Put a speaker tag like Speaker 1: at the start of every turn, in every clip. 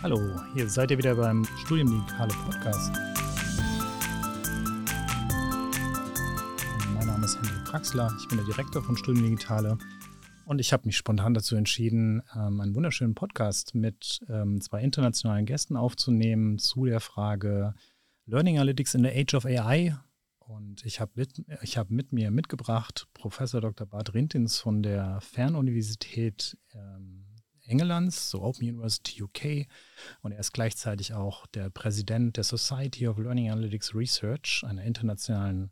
Speaker 1: Hallo, hier seid ihr wieder beim Studiendigitale Podcast. Mein Name ist Hendrik Praxler, ich bin der Direktor von Studiendigitale und ich habe mich spontan dazu entschieden, ähm, einen wunderschönen Podcast mit ähm, zwei internationalen Gästen aufzunehmen zu der Frage Learning Analytics in the Age of AI. Und ich habe mit, hab mit mir mitgebracht Professor Dr. Bart Rintins von der Fernuniversität ähm, Englands, so Open University UK. Und er ist gleichzeitig auch der Präsident der Society of Learning Analytics Research, einer internationalen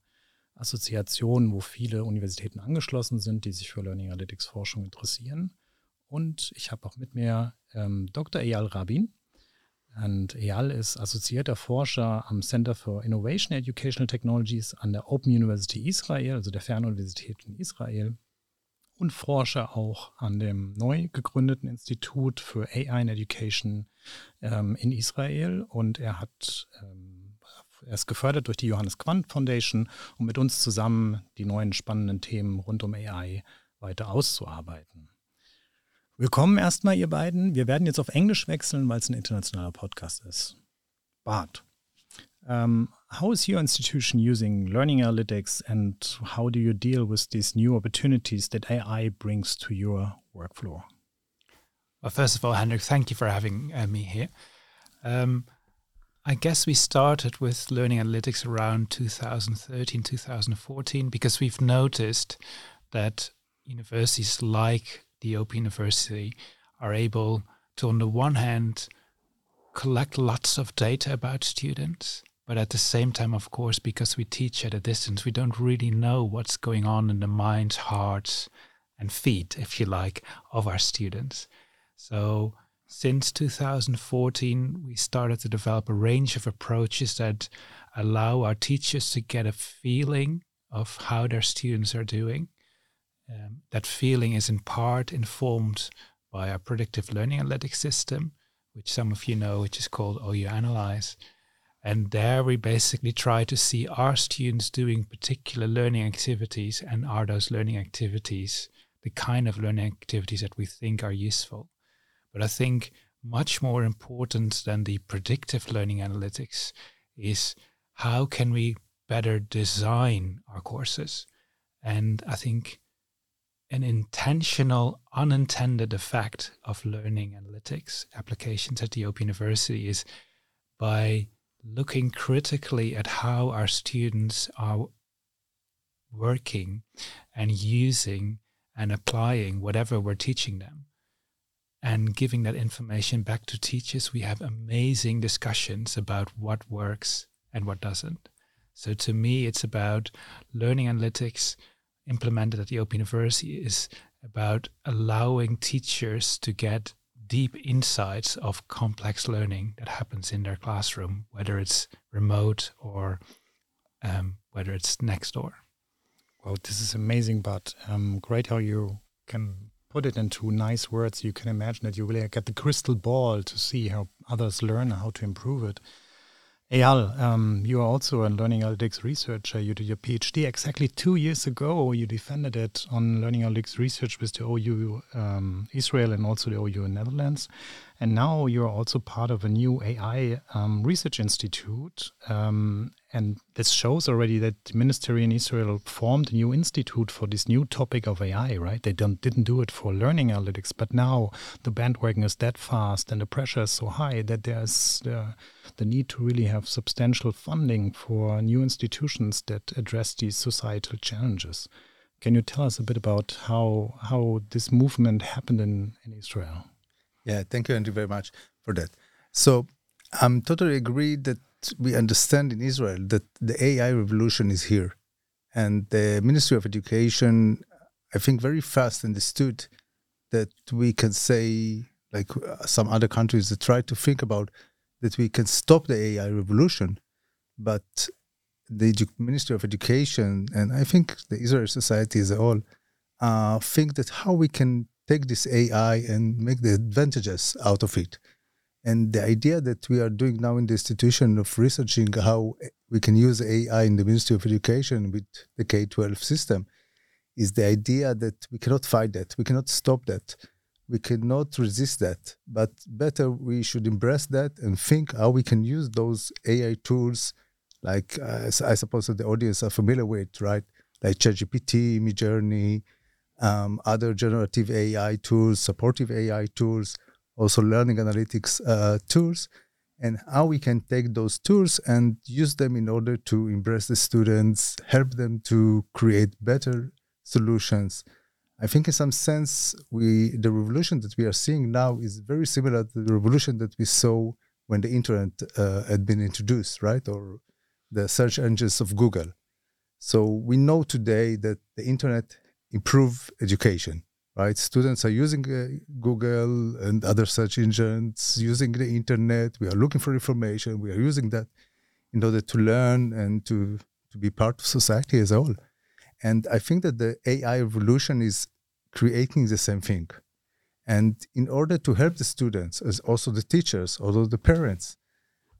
Speaker 1: Assoziation, wo viele Universitäten angeschlossen sind, die sich für Learning Analytics Forschung interessieren. Und ich habe auch mit mir ähm, Dr. Eyal Rabin. Und Eyal ist assoziierter Forscher am Center for Innovation Educational Technologies an der Open University Israel, also der Fernuniversität in Israel und forsche auch an dem neu gegründeten Institut für AI in Education ähm, in Israel. Und er hat, ähm, er ist gefördert durch die Johannes Quandt Foundation, um mit uns zusammen die neuen spannenden Themen rund um AI weiter auszuarbeiten. Willkommen erstmal, ihr beiden. Wir werden jetzt auf Englisch wechseln, weil es ein internationaler Podcast ist. Bart, um, how is your institution using learning analytics and how do you deal with these new opportunities that AI brings to your workflow?
Speaker 2: Well, first of all, Hendrik, thank you for having uh, me here. Um, I guess we started with learning analytics around 2013, 2014, because we've noticed that universities like the Open University are able to, on the one hand, collect lots of data about students but at the same time, of course, because we teach at a distance, we don't really know what's going on in the minds, hearts, and feet, if you like, of our students. So since 2014, we started to develop a range of approaches that allow our teachers to get a feeling of how their students are doing. Um, that feeling is in part informed by our predictive learning analytics system, which some of you know, which is called OU Analyze. And there we basically try to see are students doing particular learning activities and are those learning activities the kind of learning activities that we think are useful. But I think much more important than the predictive learning analytics is how can we better design our courses? And I think an intentional, unintended effect of learning analytics applications at the Open University is by looking critically at how our students are working and using and applying whatever we're teaching them and giving that information back to teachers, we have amazing discussions about what works and what doesn't. So to me, it's about learning analytics implemented at the Open University is about allowing teachers to get deep insights of complex learning that happens in their classroom, whether it's remote or um, whether it's next door.
Speaker 1: Well, this is amazing, but um, great how you can put it into nice words. You can imagine that you really get the crystal ball to see how others learn, how to improve it. Eyal, um, you are also a learning analytics researcher. You did your PhD exactly two years ago. You defended it on learning analytics research with the OU um, Israel and also the OU Netherlands. And now you're also part of a new AI um, research institute. Um, and this shows already that the ministry in Israel formed a new institute for this new topic of AI, right? They didn't do it for learning analytics, but now the bandwagon is that fast and the pressure is so high that there's the, the need to really have substantial funding for new institutions that address these societal challenges. Can you tell us a bit about how how this movement happened in, in Israel?
Speaker 3: Yeah, thank you, Andrew, very much for that. So I'm totally agree that we understand in Israel that the AI revolution is here. And the Ministry of Education, I think, very fast understood that we can say, like uh, some other countries that try to think about, that we can stop the AI revolution. But the Ministry of Education, and I think the Israel society as a whole, uh, think that how we can take this AI and make the advantages out of it. And the idea that we are doing now in the institution of researching how we can use AI in the Ministry of Education with the K 12 system is the idea that we cannot fight that, we cannot stop that. we cannot resist that. But better, we should embrace that and think how we can use those AI tools, like uh, I suppose that the audience are familiar with, right? Like ChatGPT, Midjourney, um, other generative AI tools, supportive AI tools, also learning analytics uh, tools, and how we can take those tools and use them in order to embrace the students, help them to create better solutions I think in some sense, we the revolution that we are seeing now is very similar to the revolution that we saw when the internet uh, had been introduced, right? Or the search engines of Google. So we know today that the internet improve education, right? Students are using uh, Google and other search engines, using the internet. We are looking for information. We are using that in order to learn and to to be part of society as a whole. And I think that the AI revolution is creating the same thing. And in order to help the students, as also the teachers, although the parents,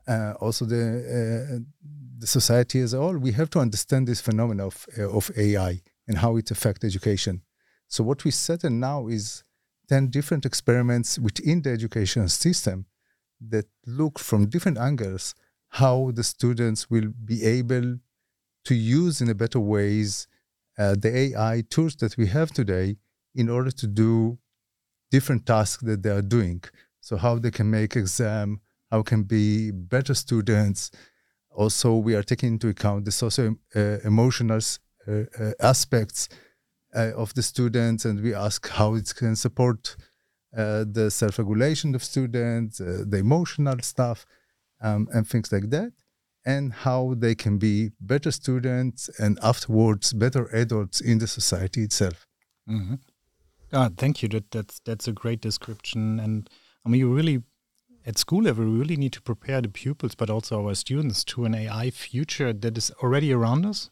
Speaker 3: uh, also the uh, the society as a whole, we have to understand this phenomenon of uh, of AI and how it affects education. So what we set in now is ten different experiments within the education system that look from different angles how the students will be able to use in a better ways uh, the AI tools that we have today in order to do different tasks that they are doing. So how they can make exam, how can be better students. Also, we are taking into account the socio uh, emotional aspects uh, of the students, and we ask how it can support uh, the self-regulation of students, uh, the emotional stuff, um, and things like that and how they can be better students and afterwards better adults in the society itself.
Speaker 1: Mm-hmm. Thank you. That that's that's a great description. And I mean, you really at school level, we really need to prepare the pupils, but also our students to an AI future that is already around us.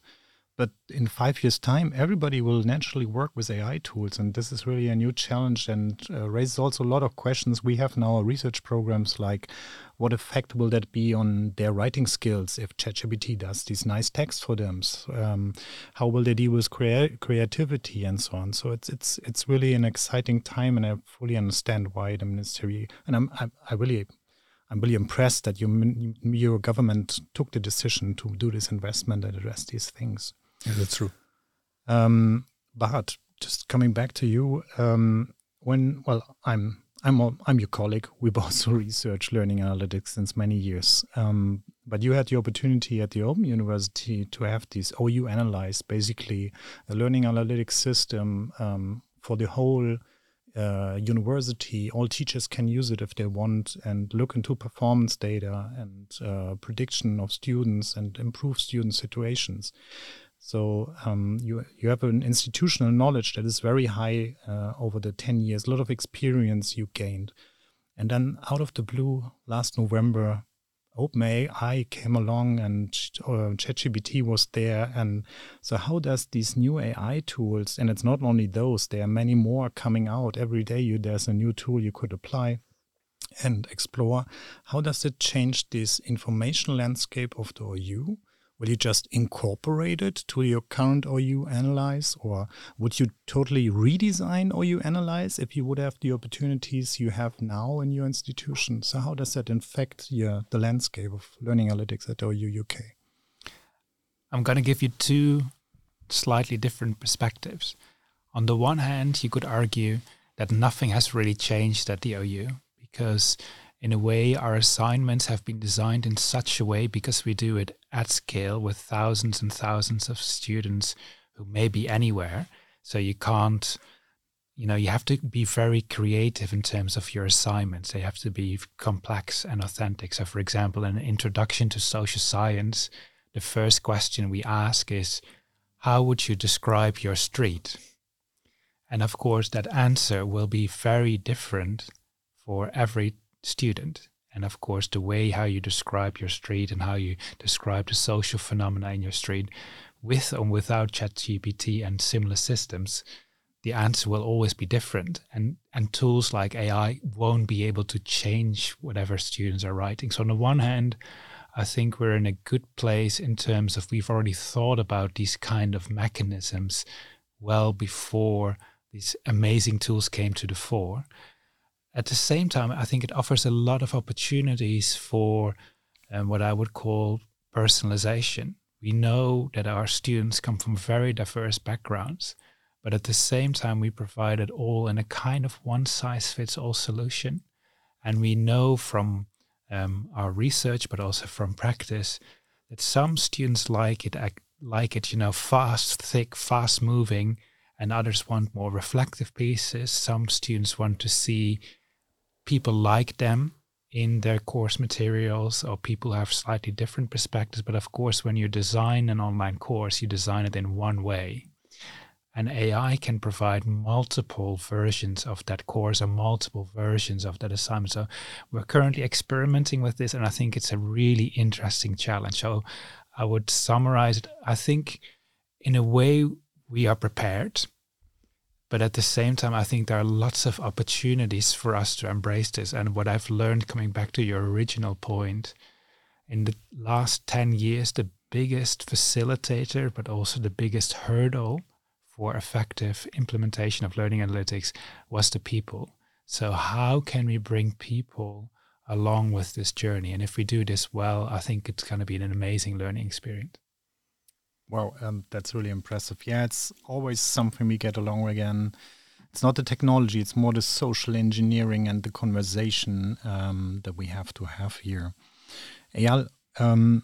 Speaker 1: But in five years' time, everybody will naturally work with AI tools, and this is really a new challenge and uh, raises also a lot of questions. We have now research programs like, what effect will that be on their writing skills if ChatGPT does these nice texts for them? Um, how will they deal with crea- creativity and so on? So it's it's it's really an exciting time, and I fully understand why the ministry and I'm I, I really I'm really impressed that your your government took the decision to do this investment and address these things.
Speaker 3: Yeah, that's true.
Speaker 1: Um, but just coming back to you, um, when well, I'm I'm I'm your colleague. We both research learning analytics since many years. Um, but you had the opportunity at the Open University to have this OU analyze basically a learning analytics system um, for the whole uh, university. All teachers can use it if they want and look into performance data and uh, prediction of students and improve student situations. So um, you you have an institutional knowledge that is very high uh, over the ten years, a lot of experience you gained, and then out of the blue, last November, OpenAI came along and uh, ChatGPT was there, and so how does these new AI tools, and it's not only those, there are many more coming out every day. You there's a new tool you could apply and explore. How does it change this information landscape of the OU? Will you just incorporate it to your current OU Analyze, or would you totally redesign OU Analyze if you would have the opportunities you have now in your institution? So, how does that affect the landscape of learning analytics at OU UK?
Speaker 2: I'm going to give you two slightly different perspectives. On the one hand, you could argue that nothing has really changed at the OU because in a way, our assignments have been designed in such a way because we do it at scale with thousands and thousands of students who may be anywhere. So you can't, you know, you have to be very creative in terms of your assignments. They have to be complex and authentic. So, for example, in an introduction to social science, the first question we ask is, How would you describe your street? And of course, that answer will be very different for every student. And of course, the way how you describe your street and how you describe the social phenomena in your street, with or without ChatGPT and similar systems, the answer will always be different. And and tools like AI won't be able to change whatever students are writing. So on the one hand, I think we're in a good place in terms of we've already thought about these kind of mechanisms well before these amazing tools came to the fore. At the same time, I think it offers a lot of opportunities for um, what I would call personalization. We know that our students come from very diverse backgrounds, but at the same time, we provide it all in a kind of one size fits all solution. And we know from um, our research, but also from practice, that some students like it, like it, you know, fast, thick, fast moving, and others want more reflective pieces. Some students want to see people like them in their course materials or people have slightly different perspectives. But of course, when you design an online course, you design it in one way. And AI can provide multiple versions of that course or multiple versions of that assignment. So we're currently experimenting with this, and I think it's a really interesting challenge. So I would summarize it. I think, in a way, we are prepared but at the same time, I think there are lots of opportunities for us to embrace this. And what I've learned, coming back to your original point, in the last 10 years, the biggest facilitator, but also the biggest hurdle for effective implementation of learning analytics was the people. So, how can we bring people along with this journey? And if we do this well, I think it's going to be an amazing learning experience.
Speaker 1: Wow, um, that's really impressive. Yeah, it's always something we get along again. It's not the technology; it's more the social engineering and the conversation um, that we have to have here. Eyal, um,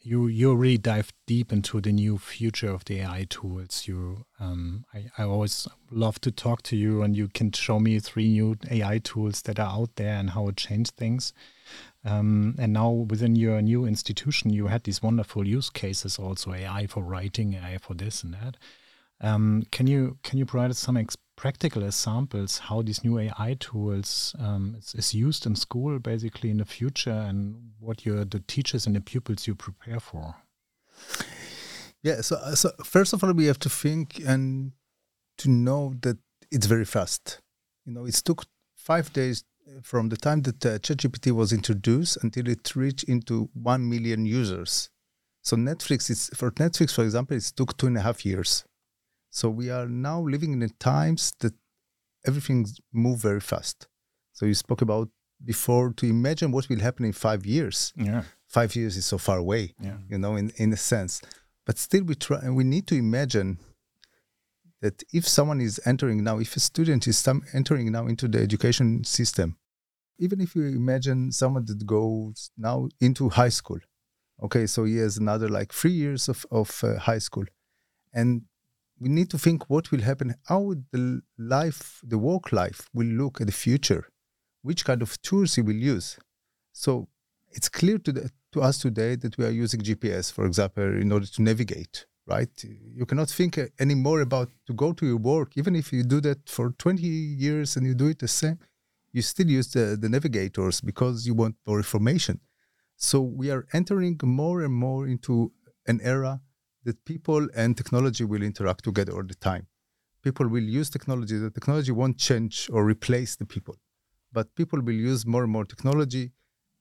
Speaker 1: you you really dive deep into the new future of the AI tools. You, um, I, I always love to talk to you, and you can show me three new AI tools that are out there and how it changed things. Um, and now within your new institution, you had these wonderful use cases, also AI for writing, AI for this and that. Um, can you can you provide us some practical examples how these new AI tools um, is, is, used in school, basically in the future, and what your the teachers and the pupils you prepare for?
Speaker 3: Yeah. So so first of all, we have to think and to know that it's very fast. You know, it took five days from the time that uh, ChatGPT was introduced until it reached into 1 million users. So Netflix is for Netflix, for example, it took two and a half years. So we are now living in the times that everything moves very fast. So you spoke about before to imagine what will happen in five years.
Speaker 1: Yeah.
Speaker 3: Five years is so far away,
Speaker 1: yeah.
Speaker 3: you know, in, in a sense. But still we try and we need to imagine that if someone is entering now, if a student is some entering now into the education system, even if you imagine someone that goes now into high school, okay, so he has another like three years of, of uh, high school. And we need to think what will happen, how the life, the work life will look at the future, which kind of tools he will use. So it's clear to, the, to us today that we are using GPS, for example, in order to navigate right? You cannot think anymore about to go to your work, even if you do that for 20 years and you do it the same, you still use the, the navigators because you want more information. So we are entering more and more into an era that people and technology will interact together all the time. People will use technology. The technology won't change or replace the people, but people will use more and more technology.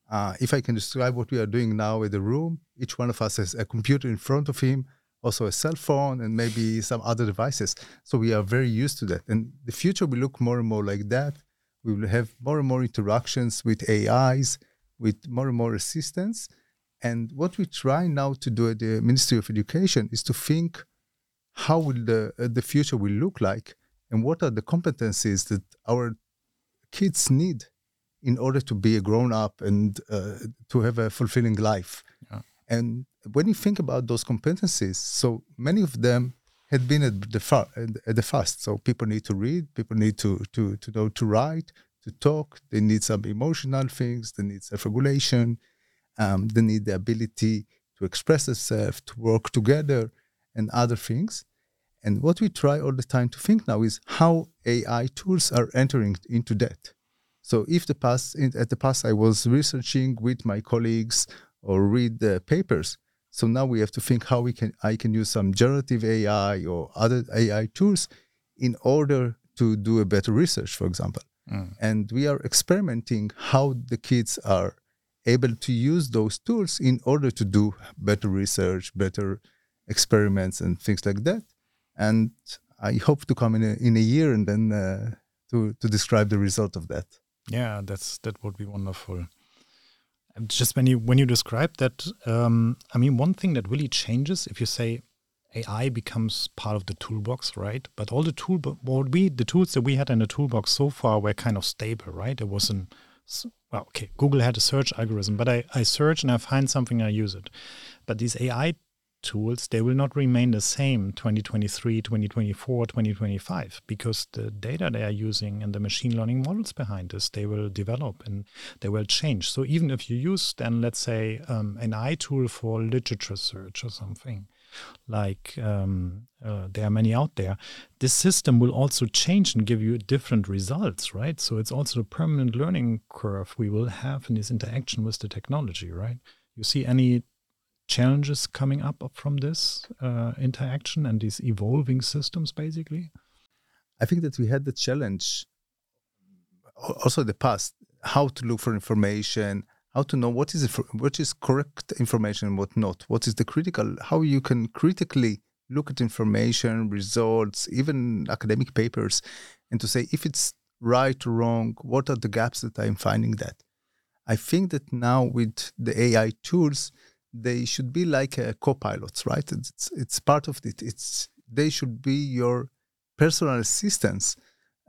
Speaker 3: Uh, if I can describe what we are doing now in the room, each one of us has a computer in front of him also a cell phone and maybe some other devices. So we are very used to that. And the future will look more and more like that. We will have more and more interactions with AIs, with more and more assistance. And what we try now to do at the Ministry of Education is to think how will the, uh, the future will look like and what are the competencies that our kids need in order to be a grown up and uh, to have a fulfilling life. Yeah. And when you think about those competencies, so many of them had been at the far, at the fast. So people need to read, people need to to to know to write, to talk. They need some emotional things. They need self-regulation. Um, they need the ability to express themselves, to work together, and other things. And what we try all the time to think now is how AI tools are entering into that. So if the past, at the past, I was researching with my colleagues or read the papers, so now we have to think how we can I can use some generative AI or other AI tools in order to do a better research, for example. Mm. And we are experimenting how the kids are able to use those tools in order to do better research, better experiments, and things like that. And I hope to come in a, in a year and then uh, to to describe the result of that.
Speaker 1: Yeah, that's that would be wonderful. Just when you when you describe that, um, I mean, one thing that really changes if you say AI becomes part of the toolbox, right? But all the tool, what we the tools that we had in the toolbox so far were kind of stable, right? It wasn't well, okay. Google had a search algorithm, but I I search and I find something, I use it. But these AI tools, they will not remain the same 2023, 2024, 2025, because the data they are using and the machine learning models behind this, they will develop and they will change. So even if you use then, let's say, um, an AI tool for literature search or something, like um, uh, there are many out there, this system will also change and give you different results, right? So it's also a permanent learning curve we will have in this interaction with the technology, right? You see any challenges coming up from this uh, interaction and these evolving systems, basically?
Speaker 3: I think that we had the challenge also in the past how to look for information, how to know what is what is correct information and what not, what is the critical, how you can critically look at information, results, even academic papers, and to say if it's right or wrong, what are the gaps that I'm finding that. I think that now with the AI tools, they should be like uh, co-pilots, right? It's it's part of it. It's they should be your personal assistants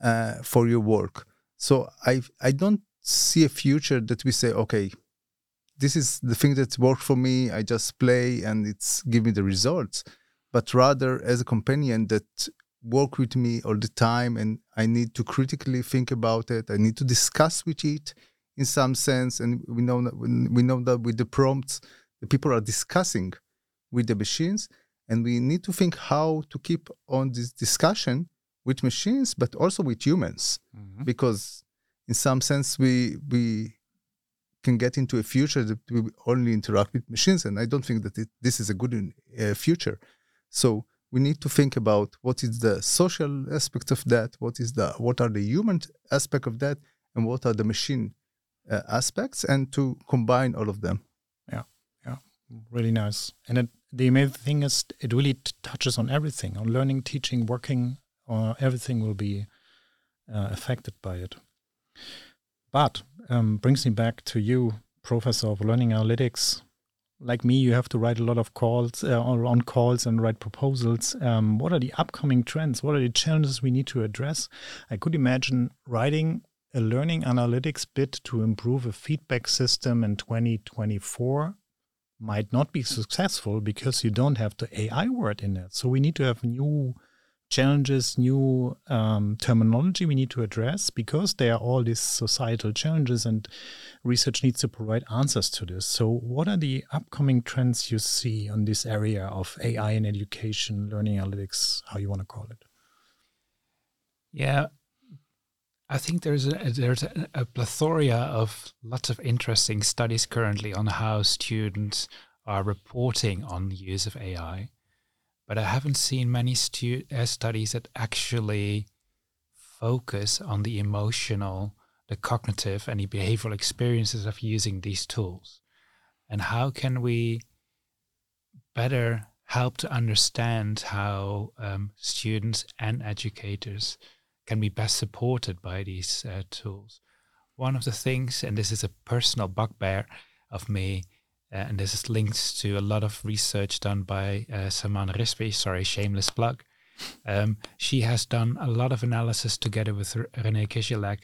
Speaker 3: uh, for your work. So I I don't see a future that we say, okay, this is the thing that worked for me. I just play and it's give me the results, but rather as a companion that work with me all the time and I need to critically think about it. I need to discuss with it in some sense, and we know that we know that with the prompts the people are discussing with the machines and we need to think how to keep on this discussion with machines but also with humans. Mm-hmm. because in some sense we we can get into a future that we only interact with machines and i don't think that it, this is a good uh, future. So we need to think about what is the social aspect of that what is the what are the human aspect of that and what are the machine uh, aspects and to combine all of them
Speaker 1: really nice. And it, the amazing thing is, it really touches on everything on learning, teaching, working, or everything will be uh, affected by it. But um, brings me back to you, professor of learning analytics. Like me, you have to write a lot of calls uh, on calls and write proposals. Um, what are the upcoming trends? What are the challenges we need to address? I could imagine writing a learning analytics bit to improve a feedback system in 2024 might not be successful because you don't have the AI word in it. So we need to have new challenges, new um, terminology we need to address because there are all these societal challenges and research needs to provide answers to this. So, what are the upcoming trends you see on this area of AI in education, learning analytics, how you want to call it?
Speaker 2: Yeah, I think there's a, there's a, a, plethora of lots of interesting studies currently on how students are reporting on the use of AI, but I haven't seen many stu- uh, studies that actually focus on the emotional, the cognitive, and the behavioral experiences of using these tools, and how can we better help to understand how um, students and educators can be best supported by these uh, tools. One of the things, and this is a personal bugbear of me, uh, and this is linked to a lot of research done by uh, Saman Rizvi, sorry, shameless plug. Um, she has done a lot of analysis together with R- René Kizilcec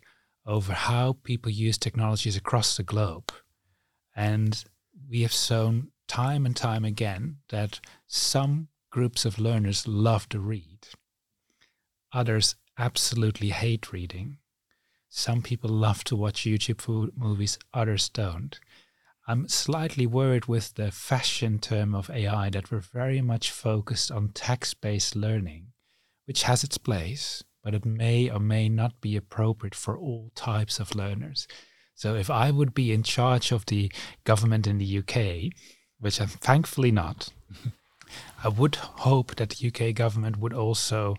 Speaker 2: over how people use technologies across the globe. And we have shown time and time again that some groups of learners love to read, others absolutely hate reading. Some people love to watch YouTube movies, others don't. I'm slightly worried with the fashion term of AI that we're very much focused on text based learning, which has its place, but it may or may not be appropriate for all types of learners. So if I would be in charge of the government in the UK, which I'm thankfully not, I would hope that the UK government would also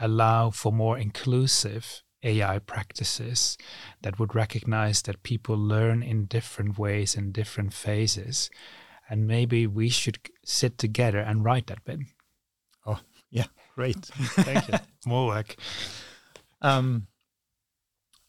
Speaker 2: allow for more inclusive AI practices that would recognize that people learn in different ways in different phases. And maybe we should sit together and write that bit.
Speaker 1: Oh, yeah, great. Thank you.
Speaker 2: more work.
Speaker 1: Um,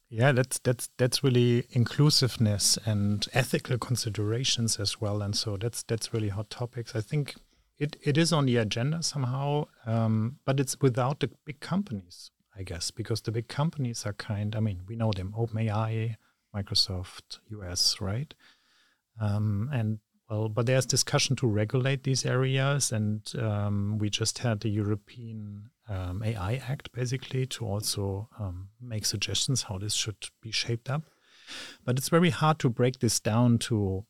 Speaker 1: Yeah, that's that's that's really inclusiveness and ethical considerations as well, and so that's that's really hot topics. I think it, it is on the agenda somehow, um, but it's without the big companies, I guess, because the big companies are kind. I mean, we know them: OpenAI, Microsoft, US, right? Um, and well, but there's discussion to regulate these areas, and um, we just had the European um, AI Act basically to also um, make suggestions how this should be shaped up. But it's very hard to break this down to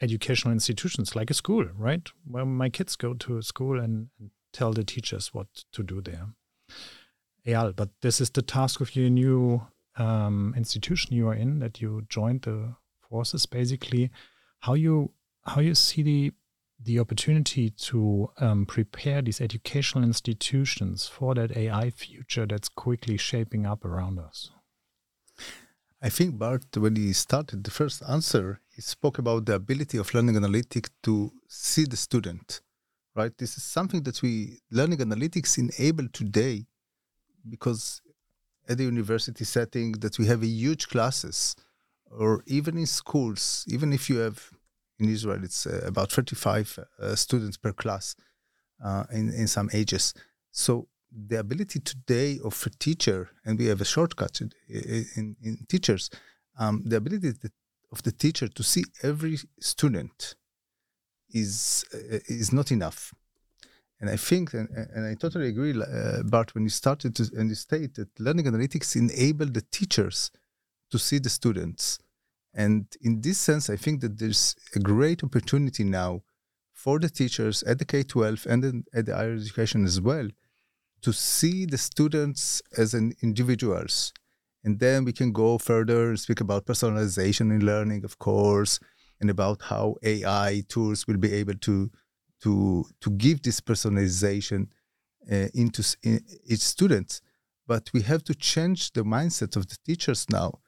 Speaker 1: educational institutions like a school, right? Where my kids go to a school and, and tell the teachers what to do there. Eyal, but this is the task of your new um, institution you are in, that you joined the forces basically. How you how you see the the opportunity to um, prepare these educational institutions for that AI future that's quickly shaping up around us?
Speaker 3: I think Bart, when he started the first answer, he spoke about the ability of learning analytics to see the student, right? This is something that we learning analytics enable today because at the university setting that we have a huge classes or even in schools, even if you have in Israel, it's uh, about 35 uh, students per class uh, in, in some ages. So the ability today of a teacher, and we have a shortcut in, in, in teachers, um, the ability of the teacher to see every student is uh, is not enough. And I think, and, and I totally agree, uh, Bart, when you started to, and you state that learning analytics enable the teachers to see the students and in this sense, I think that there's a great opportunity now for the teachers at the K 12 and at the higher education as well to see the students as an individuals. And then we can go further and speak about personalization in learning, of course, and about how AI tools will be able to to to give this personalization uh, into in each student. But we have to change the mindset of the teachers now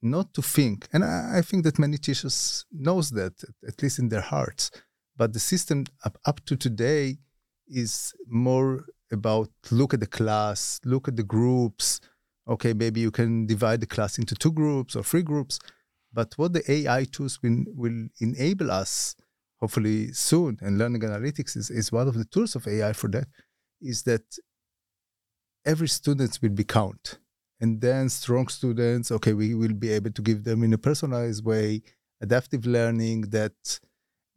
Speaker 3: not to think, and I, I think that many teachers knows that, at least in their hearts, but the system up, up to today is more about look at the class, look at the groups. Okay, maybe you can divide the class into two groups or three groups. But what the AI tools will, will enable us, hopefully soon, and learning analytics is, is one of the tools of AI for that, is that every student will be count and then strong students okay we will be able to give them in a personalized way adaptive learning that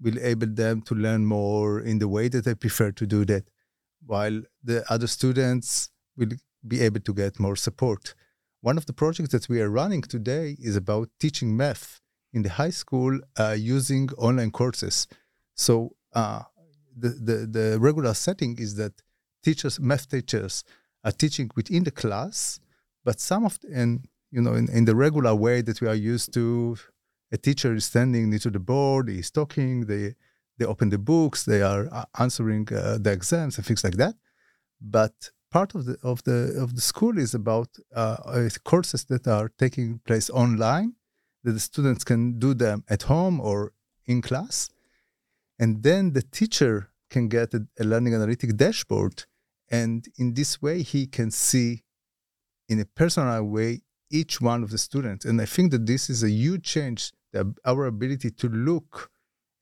Speaker 3: will enable them to learn more in the way that they prefer to do that while the other students will be able to get more support. One of the projects that we are running today is about teaching math in the high school uh, using online courses. So uh, the, the, the regular setting is that teachers math teachers are teaching within the class but some of the, and you know in, in the regular way that we are used to, a teacher is standing near to the board, he's talking, they they open the books, they are uh, answering uh, the exams and things like that. But part of the of the of the school is about uh, courses that are taking place online that the students can do them at home or in class and then the teacher can get a, a learning analytic dashboard and in this way he can see in a personal way each one of the students. And I think that this is a huge change, our ability to look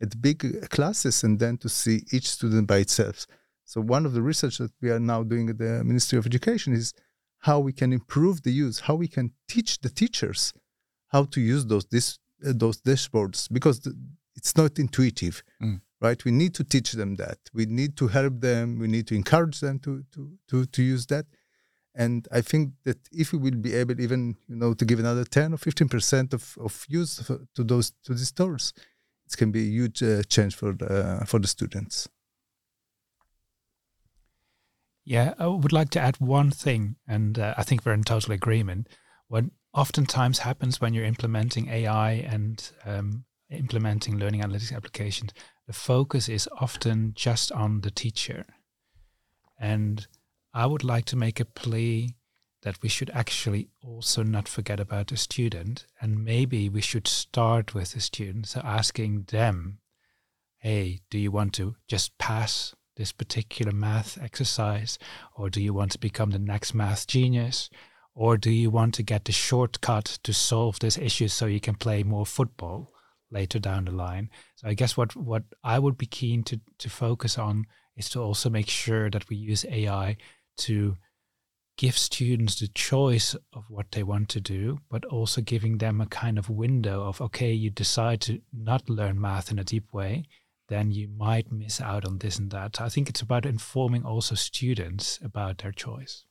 Speaker 3: at big classes and then to see each student by itself. So one of the research that we are now doing at the Ministry of Education is how we can improve the use, how we can teach the teachers how to use those this, uh, those dashboards because the, it's not intuitive, mm. right? We need to teach them that. We need to help them. We need to encourage them to to to to use that. And I think that if we will be able even, you know, to give another 10 or 15% of, of use to those to these tools, it can be a huge uh, change for the, for the students.
Speaker 2: Yeah, I would like to add one thing, and uh, I think we're in total agreement. What oftentimes happens when you're implementing AI and um, implementing learning analytics applications, the focus is often just on the teacher. And I would like to make a plea that we should actually also not forget about the student. And maybe we should start with the student. So asking them, hey, do you want to just pass this particular math exercise? Or do you want to become the next math genius? Or do you want to get the shortcut to solve this issue so you can play more football later down the line? So I guess what, what I would be keen to, to focus on is to also make sure that we use AI to give students the choice of what they want to do, but also giving them a kind of window of, okay, you decide to not learn math in a deep way, then you might miss out on this and that. I think it's about informing also students about their choice.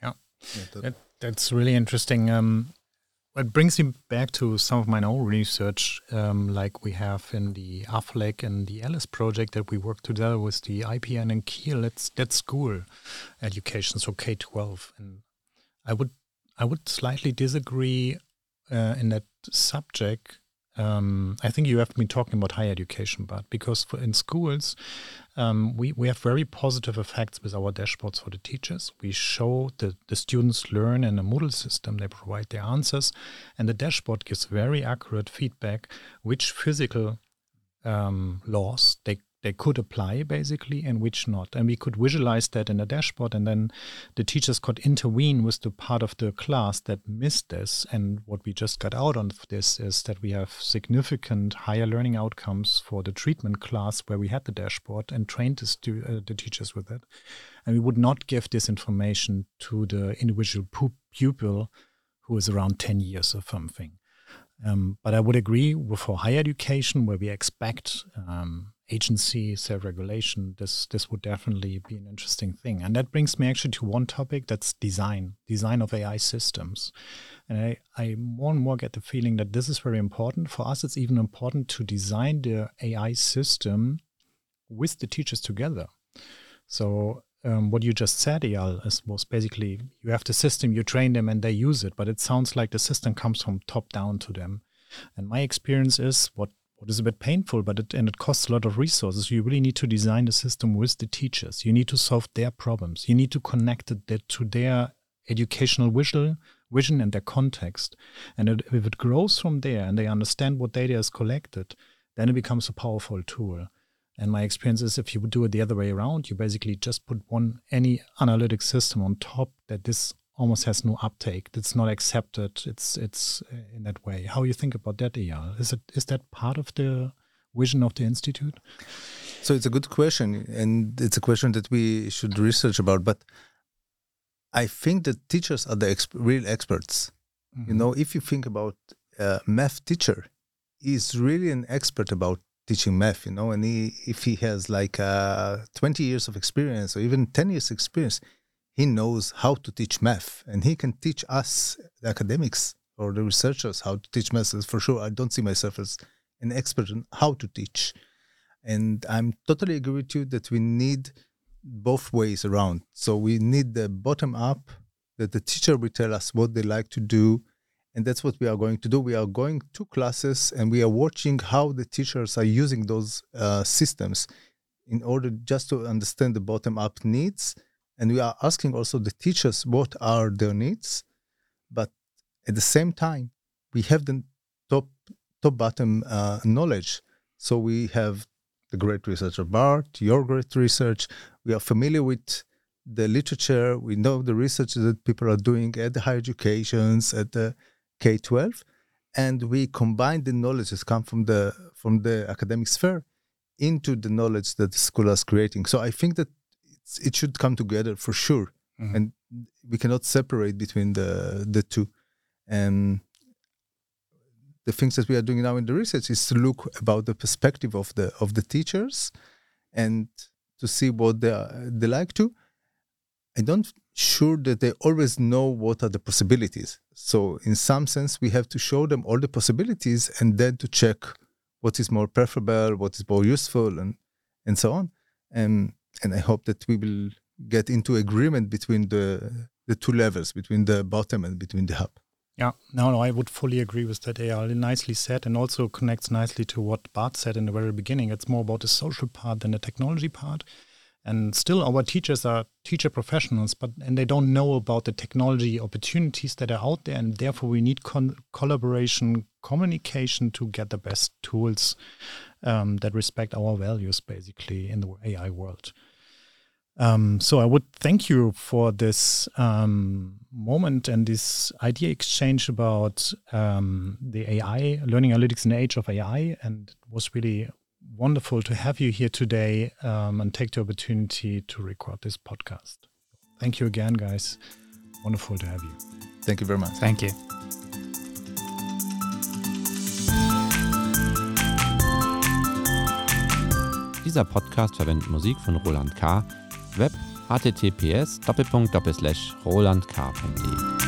Speaker 1: Yeah, yeah that, that's really interesting. Um, it brings me back to some of my own research, um, like we have in the AFLEC and the ALICE project that we work together with the IPN in Kiel. It's that school education, so K twelve, and I would I would slightly disagree uh, in that subject um, I think you have been talking about higher education, but because for, in schools, um, we, we have very positive effects with our dashboards for the teachers. We show that the students learn in a Moodle system, they provide their answers, and the dashboard gives very accurate feedback which physical um, laws they they could apply basically and which not. And we could visualize that in a dashboard, and then the teachers could intervene with the part of the class that missed this. And what we just got out of this is that we have significant higher learning outcomes for the treatment class where we had the dashboard and trained the, stu- uh, the teachers with it. And we would not give this information to the individual pupil who is around 10 years or something. Um, but I would agree with for higher education, where we expect um, agency, self-regulation, this this would definitely be an interesting thing. And that brings me actually to one topic that's design, design of AI systems. And I, I more and more get the feeling that this is very important. For us, it's even important to design the AI system with the teachers together. So um, what you just said, Eyal, is, was basically you have the system, you train them, and they use it. But it sounds like the system comes from top down to them. And my experience is what what is a bit painful, but it and it costs a lot of resources. You really need to design the system with the teachers. You need to solve their problems. You need to connect it to their educational visual vision and their context. And it, if it grows from there and they understand what data is collected, then it becomes a powerful tool. And my experience is if you do it the other way around, you basically just put one any analytic system on top that this almost has no uptake. It's not accepted. It's it's uh, in that way. How you think about that, Eyal? Is it is that part of the vision of the institute?
Speaker 3: So it's a good question, and it's a question that we should research about. But I think that teachers are the exp- real experts. Mm-hmm. You know, if you think about a math teacher, he's really an expert about teaching math. You know, and he if he has like uh, 20 years of experience or even 10 years experience, he knows how to teach math and he can teach us the academics or the researchers how to teach math. For sure i don't see myself as an expert on how to teach. And i'm totally agree with you that we need both ways around. So we need the bottom up that the teacher will tell us what they like to do and that's what we are going to do. We are going to classes and we are watching how the teachers are using those uh, systems in order just to understand the bottom up needs and we are asking also the teachers what are their needs? But at the same time we have the top top bottom uh, knowledge. So we have the great research of bart your great research. We are familiar with the literature. We know the research that people are doing at the higher educations at the k-12 and we combine the knowledge that come from the from the academic sphere into the knowledge that the school is creating. So i think that it should come together for sure, mm-hmm. and we cannot separate between the the two. And the things that we are doing now in the research is to look about the perspective of the of the teachers, and to see what they are, they like to. I don't sure that they always know what are the possibilities. So in some sense, we have to show them all the possibilities and then to check what is more preferable, what is more useful, and and so on. And and I hope that we will get into agreement between the the two levels, between the bottom and between the hub.
Speaker 1: Yeah, no, no, I would fully agree with that. Eyal nicely said, and also connects nicely to what Bart said in the very beginning. It's more about the social part than the technology part. And still, our teachers are teacher professionals, but and they don't know about the technology opportunities that are out there, and therefore we need con- collaboration, communication to get the best tools um, that respect our values, basically in the AI world. Um, so I would thank you for this um, moment and this idea exchange about um, the AI, learning analytics in the age of AI. And it was really wonderful to have you here today um, and take the opportunity to record this podcast. Thank you again, guys. Wonderful to have you.
Speaker 3: Thank you very much.
Speaker 2: Thank you.
Speaker 4: Dieser Podcast verwendet Musik von Roland K. Web https rolandk.de